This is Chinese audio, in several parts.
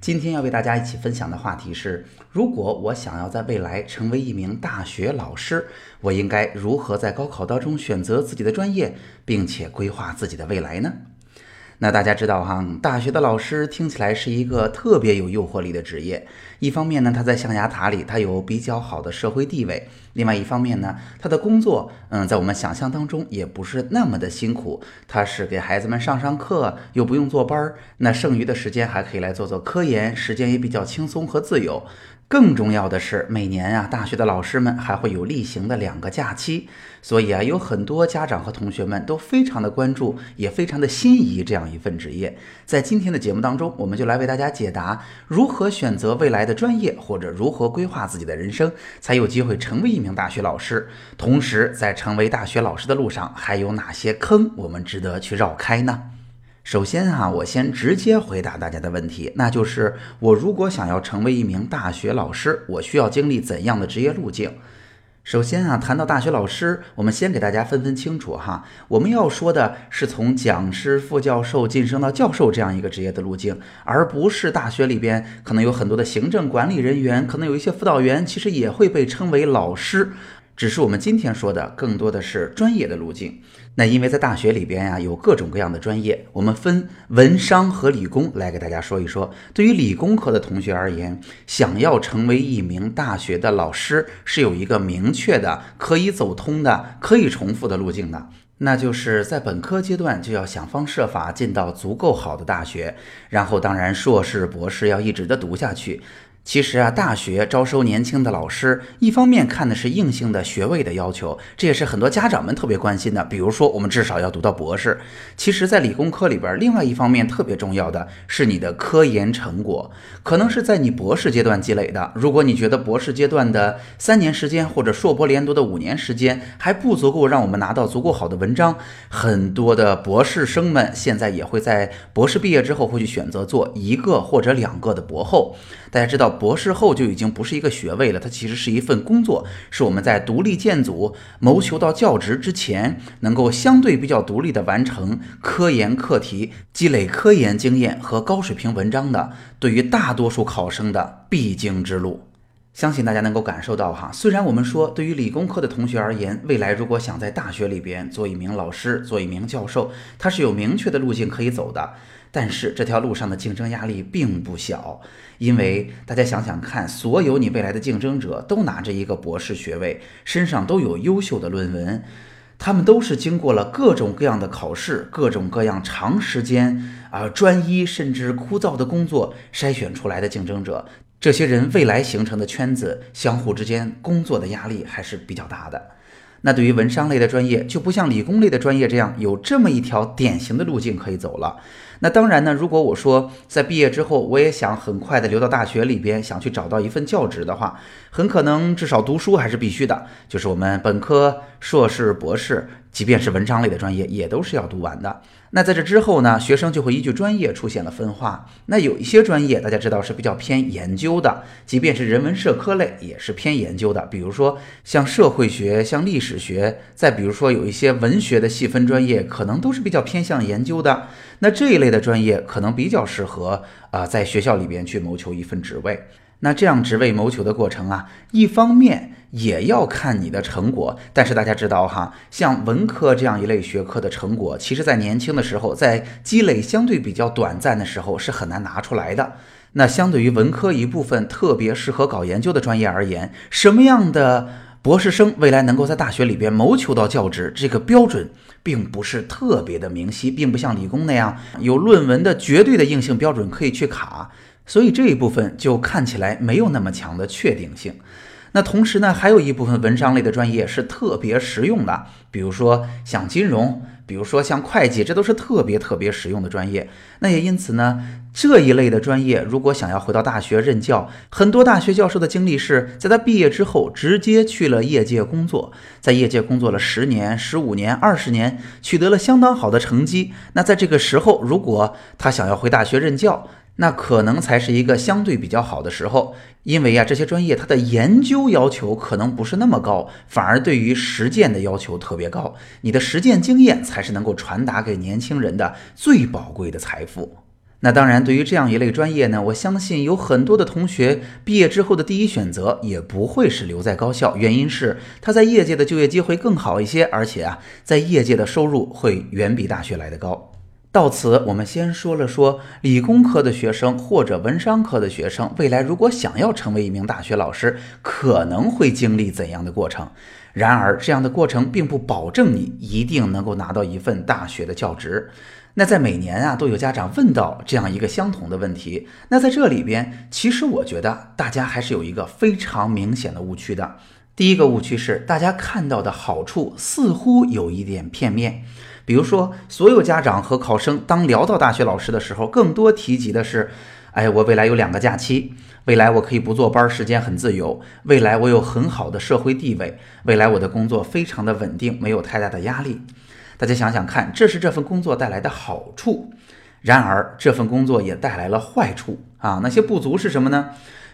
今天要为大家一起分享的话题是：如果我想要在未来成为一名大学老师，我应该如何在高考当中选择自己的专业，并且规划自己的未来呢？那大家知道哈，大学的老师听起来是一个特别有诱惑力的职业。一方面呢，他在象牙塔里，他有比较好的社会地位；另外一方面呢，他的工作，嗯，在我们想象当中也不是那么的辛苦。他是给孩子们上上课，又不用坐班儿，那剩余的时间还可以来做做科研，时间也比较轻松和自由。更重要的是，每年啊，大学的老师们还会有例行的两个假期，所以啊，有很多家长和同学们都非常的关注，也非常的心仪这样一份职业。在今天的节目当中，我们就来为大家解答如何选择未来的专业，或者如何规划自己的人生，才有机会成为一名大学老师。同时，在成为大学老师的路上，还有哪些坑我们值得去绕开呢？首先啊，我先直接回答大家的问题，那就是我如果想要成为一名大学老师，我需要经历怎样的职业路径？首先啊，谈到大学老师，我们先给大家分分清楚哈，我们要说的是从讲师、副教授晋升到教授这样一个职业的路径，而不是大学里边可能有很多的行政管理人员，可能有一些辅导员，其实也会被称为老师。只是我们今天说的更多的是专业的路径。那因为在大学里边呀，有各种各样的专业，我们分文商和理工来给大家说一说。对于理工科的同学而言，想要成为一名大学的老师，是有一个明确的、可以走通的、可以重复的路径的，那就是在本科阶段就要想方设法进到足够好的大学，然后当然硕士、博士要一直的读下去。其实啊，大学招收年轻的老师，一方面看的是硬性的学位的要求，这也是很多家长们特别关心的。比如说，我们至少要读到博士。其实，在理工科里边，另外一方面特别重要的是你的科研成果，可能是在你博士阶段积累的。如果你觉得博士阶段的三年时间或者硕博连读的五年时间还不足够让我们拿到足够好的文章，很多的博士生们现在也会在博士毕业之后会去选择做一个或者两个的博后。大家知道。博士后就已经不是一个学位了，它其实是一份工作，是我们在独立建组、谋求到教职之前，能够相对比较独立的完成科研课题、积累科研经验和高水平文章的，对于大多数考生的必经之路。相信大家能够感受到哈，虽然我们说对于理工科的同学而言，未来如果想在大学里边做一名老师、做一名教授，它是有明确的路径可以走的。但是这条路上的竞争压力并不小，因为大家想想看，所有你未来的竞争者都拿着一个博士学位，身上都有优秀的论文，他们都是经过了各种各样的考试、各种各样长时间啊专一甚至枯燥的工作筛选出来的竞争者。这些人未来形成的圈子，相互之间工作的压力还是比较大的。那对于文商类的专业，就不像理工类的专业这样有这么一条典型的路径可以走了。那当然呢，如果我说在毕业之后，我也想很快的留到大学里边，想去找到一份教职的话，很可能至少读书还是必须的，就是我们本科、硕士、博士。即便是文章类的专业，也都是要读完的。那在这之后呢，学生就会依据专业出现了分化。那有一些专业，大家知道是比较偏研究的，即便是人文社科类，也是偏研究的。比如说像社会学、像历史学，再比如说有一些文学的细分专业，可能都是比较偏向研究的。那这一类类的专业，可能比较适合啊，在学校里边去谋求一份职位。那这样职位谋求的过程啊，一方面也要看你的成果，但是大家知道哈，像文科这样一类学科的成果，其实在年轻的时候，在积累相对比较短暂的时候是很难拿出来的。那相对于文科一部分特别适合搞研究的专业而言，什么样的博士生未来能够在大学里边谋求到教职，这个标准并不是特别的明晰，并不像理工那样有论文的绝对的硬性标准可以去卡。所以这一部分就看起来没有那么强的确定性。那同时呢，还有一部分文商类的专业是特别实用的，比如说像金融、比如说像会计，这都是特别特别实用的专业。那也因此呢，这一类的专业，如果想要回到大学任教，很多大学教授的经历是在他毕业之后直接去了业界工作，在业界工作了十年、十五年、二十年，取得了相当好的成绩。那在这个时候，如果他想要回大学任教，那可能才是一个相对比较好的时候，因为呀，这些专业它的研究要求可能不是那么高，反而对于实践的要求特别高。你的实践经验才是能够传达给年轻人的最宝贵的财富。那当然，对于这样一类专业呢，我相信有很多的同学毕业之后的第一选择也不会是留在高校，原因是他在业界的就业机会更好一些，而且啊，在业界的收入会远比大学来的高。到此，我们先说了说理工科的学生或者文商科的学生，未来如果想要成为一名大学老师，可能会经历怎样的过程。然而，这样的过程并不保证你一定能够拿到一份大学的教职。那在每年啊，都有家长问到这样一个相同的问题。那在这里边，其实我觉得大家还是有一个非常明显的误区的。第一个误区是，大家看到的好处似乎有一点片面。比如说，所有家长和考生当聊到大学老师的时候，更多提及的是：哎，我未来有两个假期，未来我可以不坐班，时间很自由，未来我有很好的社会地位，未来我的工作非常的稳定，没有太大的压力。大家想想看，这是这份工作带来的好处。然而，这份工作也带来了坏处啊。那些不足是什么呢？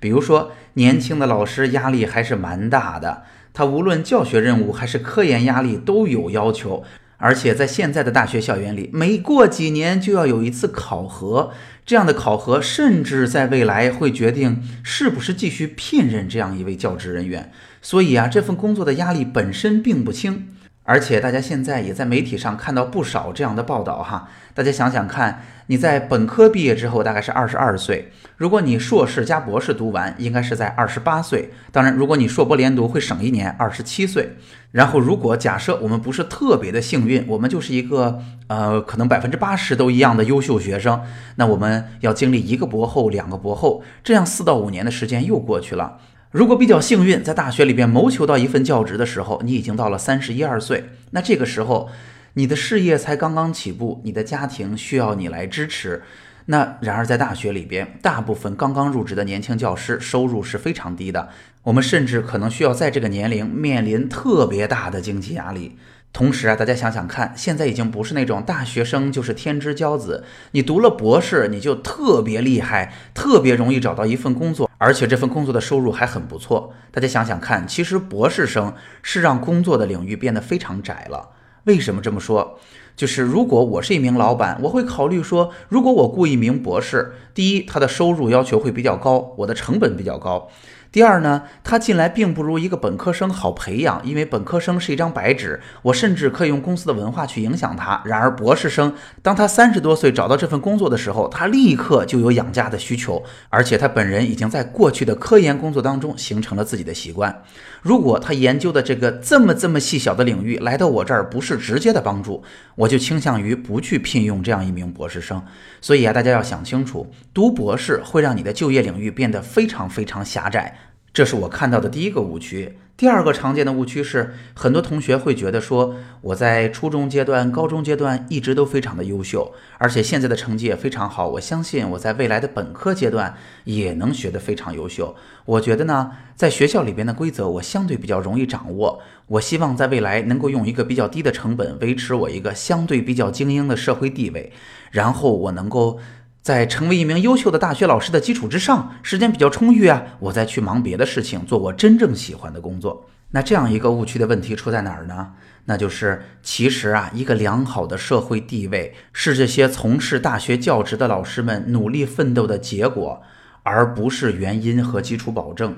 比如说，年轻的老师压力还是蛮大的，他无论教学任务还是科研压力都有要求。而且在现在的大学校园里，每过几年就要有一次考核，这样的考核甚至在未来会决定是不是继续聘任这样一位教职人员。所以啊，这份工作的压力本身并不轻。而且大家现在也在媒体上看到不少这样的报道哈，大家想想看，你在本科毕业之后大概是二十二岁，如果你硕士加博士读完，应该是在二十八岁。当然，如果你硕博连读会省一年，二十七岁。然后，如果假设我们不是特别的幸运，我们就是一个呃，可能百分之八十都一样的优秀学生，那我们要经历一个博后、两个博后，这样四到五年的时间又过去了。如果比较幸运，在大学里边谋求到一份教职的时候，你已经到了三十一二岁，那这个时候你的事业才刚刚起步，你的家庭需要你来支持。那然而在大学里边，大部分刚刚入职的年轻教师收入是非常低的，我们甚至可能需要在这个年龄面临特别大的经济压力。同时啊，大家想想看，现在已经不是那种大学生就是天之骄子，你读了博士你就特别厉害，特别容易找到一份工作，而且这份工作的收入还很不错。大家想想看，其实博士生是让工作的领域变得非常窄了。为什么这么说？就是如果我是一名老板，我会考虑说，如果我雇一名博士，第一，他的收入要求会比较高，我的成本比较高。第二呢，他进来并不如一个本科生好培养，因为本科生是一张白纸，我甚至可以用公司的文化去影响他。然而博士生，当他三十多岁找到这份工作的时候，他立刻就有养家的需求，而且他本人已经在过去的科研工作当中形成了自己的习惯。如果他研究的这个这么这么细小的领域来到我这儿不是直接的帮助，我就倾向于不去聘用这样一名博士生。所以啊，大家要想清楚，读博士会让你的就业领域变得非常非常狭窄。这是我看到的第一个误区。第二个常见的误区是，很多同学会觉得说，我在初中阶段、高中阶段一直都非常的优秀，而且现在的成绩也非常好。我相信我在未来的本科阶段也能学得非常优秀。我觉得呢，在学校里边的规则我相对比较容易掌握。我希望在未来能够用一个比较低的成本维持我一个相对比较精英的社会地位，然后我能够。在成为一名优秀的大学老师的基础之上，时间比较充裕啊，我再去忙别的事情，做我真正喜欢的工作。那这样一个误区的问题出在哪儿呢？那就是其实啊，一个良好的社会地位是这些从事大学教职的老师们努力奋斗的结果，而不是原因和基础保证。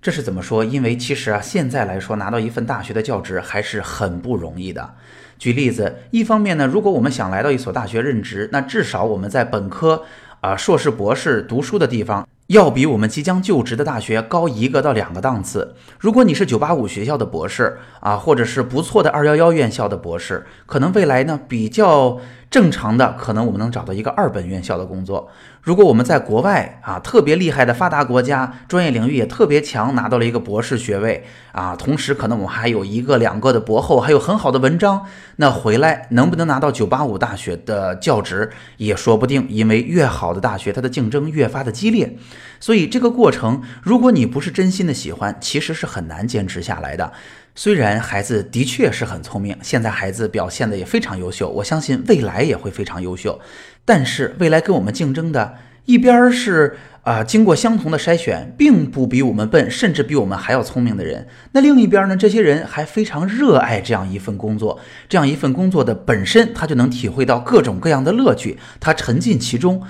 这是怎么说？因为其实啊，现在来说拿到一份大学的教职还是很不容易的。举例子，一方面呢，如果我们想来到一所大学任职，那至少我们在本科、啊硕士、博士读书的地方，要比我们即将就职的大学高一个到两个档次。如果你是九八五学校的博士啊，或者是不错的二幺幺院校的博士，可能未来呢比较。正常的可能我们能找到一个二本院校的工作。如果我们在国外啊，特别厉害的发达国家，专业领域也特别强，拿到了一个博士学位啊，同时可能我们还有一个两个的博后，还有很好的文章，那回来能不能拿到九八五大学的教职也说不定，因为越好的大学，它的竞争越发的激烈。所以这个过程，如果你不是真心的喜欢，其实是很难坚持下来的。虽然孩子的确是很聪明，现在孩子表现的也非常优秀，我相信未来也会非常优秀。但是未来跟我们竞争的一边是啊，经过相同的筛选，并不比我们笨，甚至比我们还要聪明的人。那另一边呢，这些人还非常热爱这样一份工作，这样一份工作的本身，他就能体会到各种各样的乐趣，他沉浸其中。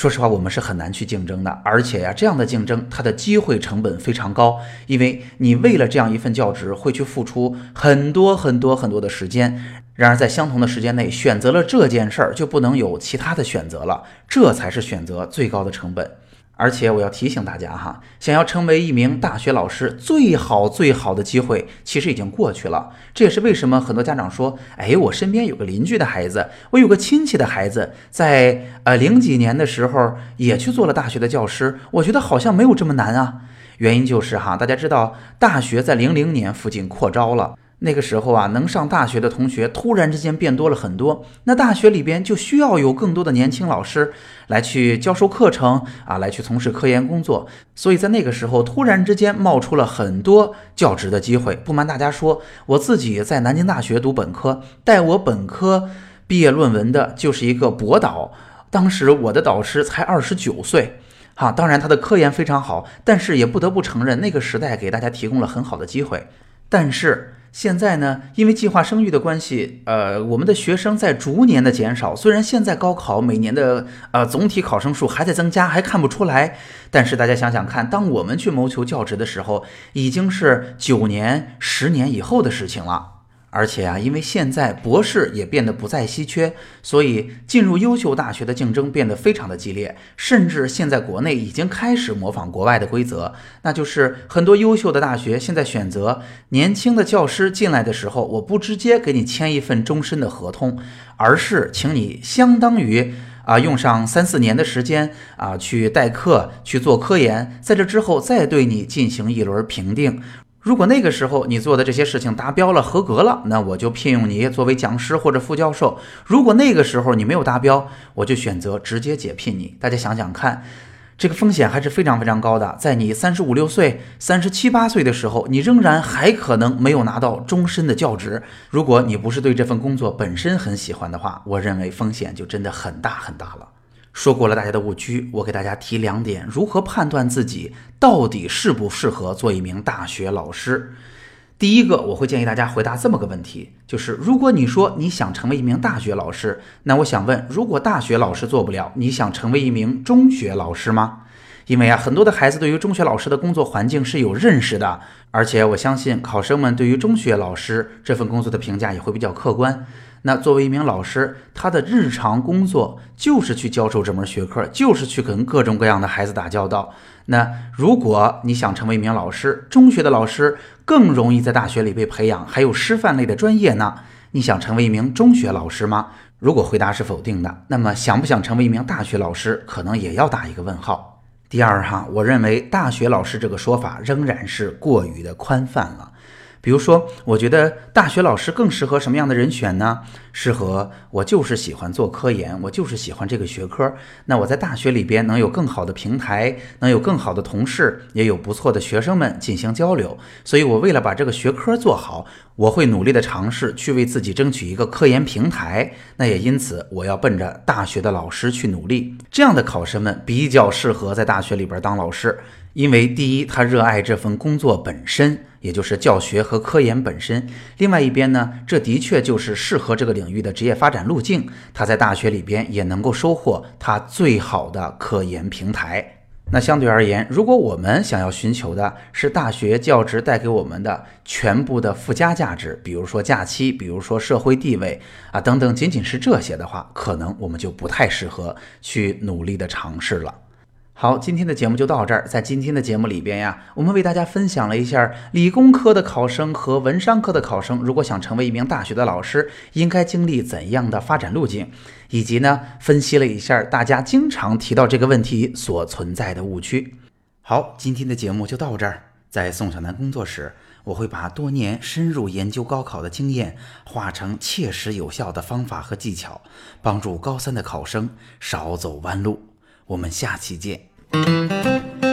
说实话，我们是很难去竞争的，而且呀，这样的竞争它的机会成本非常高，因为你为了这样一份教职会去付出很多很多很多的时间。然而，在相同的时间内选择了这件事儿，就不能有其他的选择了，这才是选择最高的成本。而且我要提醒大家哈，想要成为一名大学老师，最好最好的机会其实已经过去了。这也是为什么很多家长说，哎，我身边有个邻居的孩子，我有个亲戚的孩子，在呃零几年的时候也去做了大学的教师，我觉得好像没有这么难啊。原因就是哈，大家知道大学在零零年附近扩招了。那个时候啊，能上大学的同学突然之间变多了很多，那大学里边就需要有更多的年轻老师来去教授课程啊，来去从事科研工作。所以在那个时候，突然之间冒出了很多教职的机会。不瞒大家说，我自己在南京大学读本科，带我本科毕业论文的就是一个博导，当时我的导师才二十九岁，哈，当然他的科研非常好，但是也不得不承认，那个时代给大家提供了很好的机会，但是。现在呢，因为计划生育的关系，呃，我们的学生在逐年的减少。虽然现在高考每年的呃总体考生数还在增加，还看不出来，但是大家想想看，当我们去谋求教职的时候，已经是九年、十年以后的事情了。而且啊，因为现在博士也变得不再稀缺，所以进入优秀大学的竞争变得非常的激烈。甚至现在国内已经开始模仿国外的规则，那就是很多优秀的大学现在选择年轻的教师进来的时候，我不直接给你签一份终身的合同，而是请你相当于啊用上三四年的时间啊去代课去做科研，在这之后再对你进行一轮评定。如果那个时候你做的这些事情达标了、合格了，那我就聘用你作为讲师或者副教授。如果那个时候你没有达标，我就选择直接解聘你。大家想想看，这个风险还是非常非常高的。在你三十五六岁、三十七八岁的时候，你仍然还可能没有拿到终身的教职。如果你不是对这份工作本身很喜欢的话，我认为风险就真的很大很大了。说过了大家的误区，我给大家提两点：如何判断自己到底适不适合做一名大学老师？第一个，我会建议大家回答这么个问题：就是如果你说你想成为一名大学老师，那我想问，如果大学老师做不了，你想成为一名中学老师吗？因为啊，很多的孩子对于中学老师的工作环境是有认识的，而且我相信考生们对于中学老师这份工作的评价也会比较客观。那作为一名老师，他的日常工作就是去教授这门学科，就是去跟各种各样的孩子打交道。那如果你想成为一名老师，中学的老师更容易在大学里被培养，还有师范类的专业呢？你想成为一名中学老师吗？如果回答是否定的，那么想不想成为一名大学老师，可能也要打一个问号。第二哈，我认为大学老师这个说法仍然是过于的宽泛了。比如说，我觉得大学老师更适合什么样的人选呢？适合我就是喜欢做科研，我就是喜欢这个学科。那我在大学里边能有更好的平台，能有更好的同事，也有不错的学生们进行交流。所以，我为了把这个学科做好，我会努力的尝试去为自己争取一个科研平台。那也因此，我要奔着大学的老师去努力。这样的考生们比较适合在大学里边当老师，因为第一，他热爱这份工作本身。也就是教学和科研本身，另外一边呢，这的确就是适合这个领域的职业发展路径。他在大学里边也能够收获他最好的科研平台。那相对而言，如果我们想要寻求的是大学教职带给我们的全部的附加价值，比如说假期，比如说社会地位啊等等，仅仅是这些的话，可能我们就不太适合去努力的尝试了。好，今天的节目就到这儿。在今天的节目里边呀，我们为大家分享了一下理工科的考生和文商科的考生，如果想成为一名大学的老师，应该经历怎样的发展路径，以及呢，分析了一下大家经常提到这个问题所存在的误区。好，今天的节目就到这儿。在宋小南工作室，我会把多年深入研究高考的经验，化成切实有效的方法和技巧，帮助高三的考生少走弯路。我们下期见。Thank you.